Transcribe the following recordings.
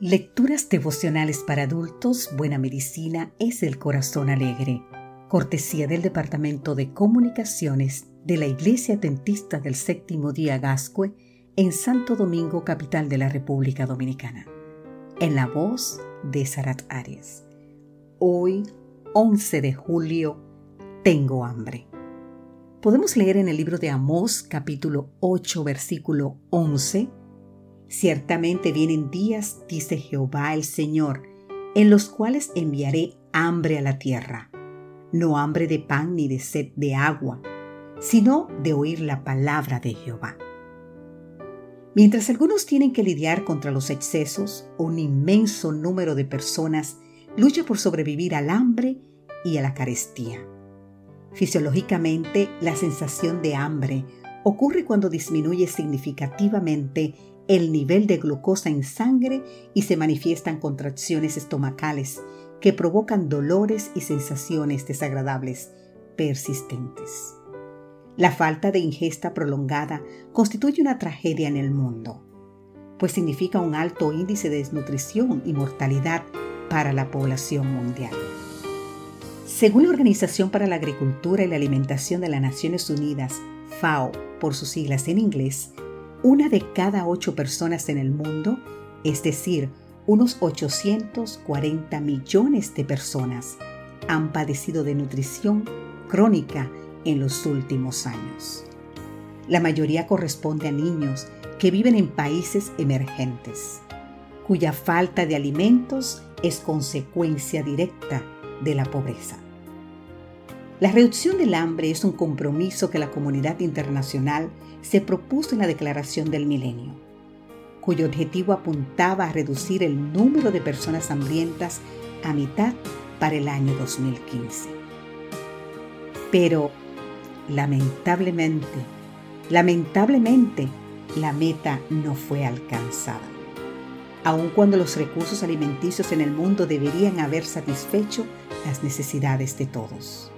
Lecturas devocionales para adultos, Buena Medicina es el Corazón Alegre. Cortesía del Departamento de Comunicaciones de la Iglesia Dentista del Séptimo Día Gascue en Santo Domingo, capital de la República Dominicana. En la voz de Sarat Arias. Hoy, 11 de julio, tengo hambre. Podemos leer en el libro de Amós, capítulo 8, versículo 11, Ciertamente vienen días, dice Jehová el Señor, en los cuales enviaré hambre a la tierra, no hambre de pan ni de sed de agua, sino de oír la palabra de Jehová. Mientras algunos tienen que lidiar contra los excesos, un inmenso número de personas lucha por sobrevivir al hambre y a la carestía. Fisiológicamente, la sensación de hambre ocurre cuando disminuye significativamente el nivel de glucosa en sangre y se manifiestan contracciones estomacales que provocan dolores y sensaciones desagradables persistentes. La falta de ingesta prolongada constituye una tragedia en el mundo, pues significa un alto índice de desnutrición y mortalidad para la población mundial. Según la Organización para la Agricultura y la Alimentación de las Naciones Unidas, FAO por sus siglas en inglés, una de cada ocho personas en el mundo, es decir, unos 840 millones de personas, han padecido de nutrición crónica en los últimos años. La mayoría corresponde a niños que viven en países emergentes, cuya falta de alimentos es consecuencia directa de la pobreza. La reducción del hambre es un compromiso que la comunidad internacional se propuso en la Declaración del Milenio, cuyo objetivo apuntaba a reducir el número de personas hambrientas a mitad para el año 2015. Pero, lamentablemente, lamentablemente, la meta no fue alcanzada. Aun cuando los recursos alimenticios en el mundo deberían haber satisfecho las necesidades de todos.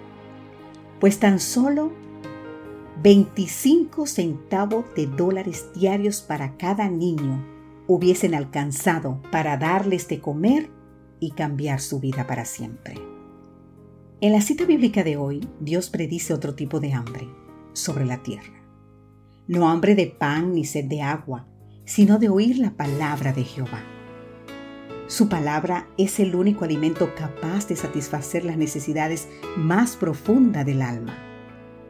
Pues tan solo 25 centavos de dólares diarios para cada niño hubiesen alcanzado para darles de comer y cambiar su vida para siempre. En la cita bíblica de hoy, Dios predice otro tipo de hambre sobre la tierra. No hambre de pan ni sed de agua, sino de oír la palabra de Jehová. Su palabra es el único alimento capaz de satisfacer las necesidades más profundas del alma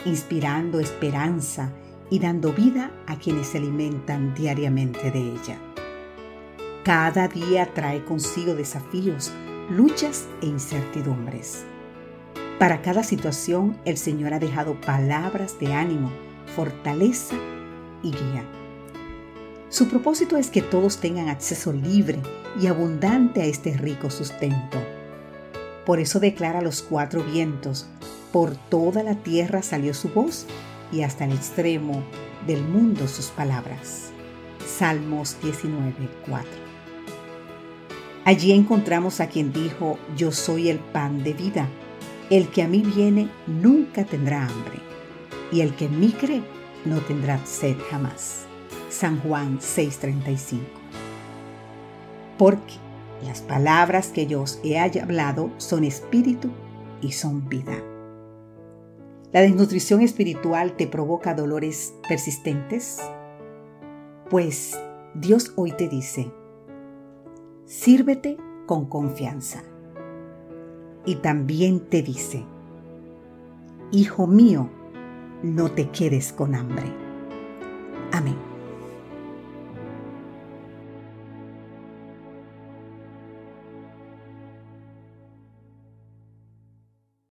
inspirando esperanza y dando vida a quienes se alimentan diariamente de ella. Cada día trae consigo desafíos, luchas e incertidumbres. Para cada situación el Señor ha dejado palabras de ánimo, fortaleza y guía. Su propósito es que todos tengan acceso libre y abundante a este rico sustento. Por eso declara los cuatro vientos, por toda la tierra salió su voz y hasta el extremo del mundo sus palabras. Salmos 19:4. Allí encontramos a quien dijo, yo soy el pan de vida. El que a mí viene nunca tendrá hambre, y el que en mí cree no tendrá sed jamás. San Juan 6:35. Porque las palabras que yo os he hablado son espíritu y son vida. ¿La desnutrición espiritual te provoca dolores persistentes? Pues Dios hoy te dice, sírvete con confianza. Y también te dice, Hijo mío, no te quedes con hambre. Amén.